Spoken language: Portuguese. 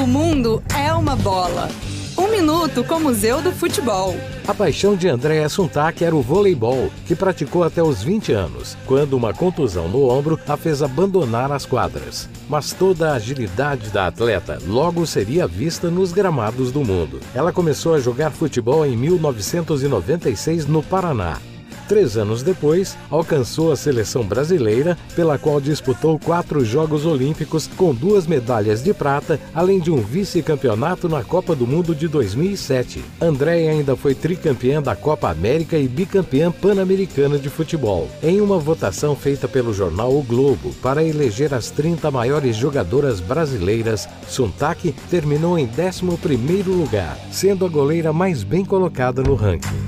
O mundo é uma bola. Um minuto com o Museu do Futebol. A paixão de Andréa Suntak era o voleibol, que praticou até os 20 anos, quando uma contusão no ombro a fez abandonar as quadras. Mas toda a agilidade da atleta logo seria vista nos gramados do mundo. Ela começou a jogar futebol em 1996 no Paraná Três anos depois, alcançou a seleção brasileira, pela qual disputou quatro Jogos Olímpicos com duas medalhas de prata, além de um vice-campeonato na Copa do Mundo de 2007. Andréia ainda foi tricampeã da Copa América e bicampeã pan-americana de futebol. Em uma votação feita pelo jornal O Globo para eleger as 30 maiores jogadoras brasileiras, Suntak terminou em 11º lugar, sendo a goleira mais bem colocada no ranking.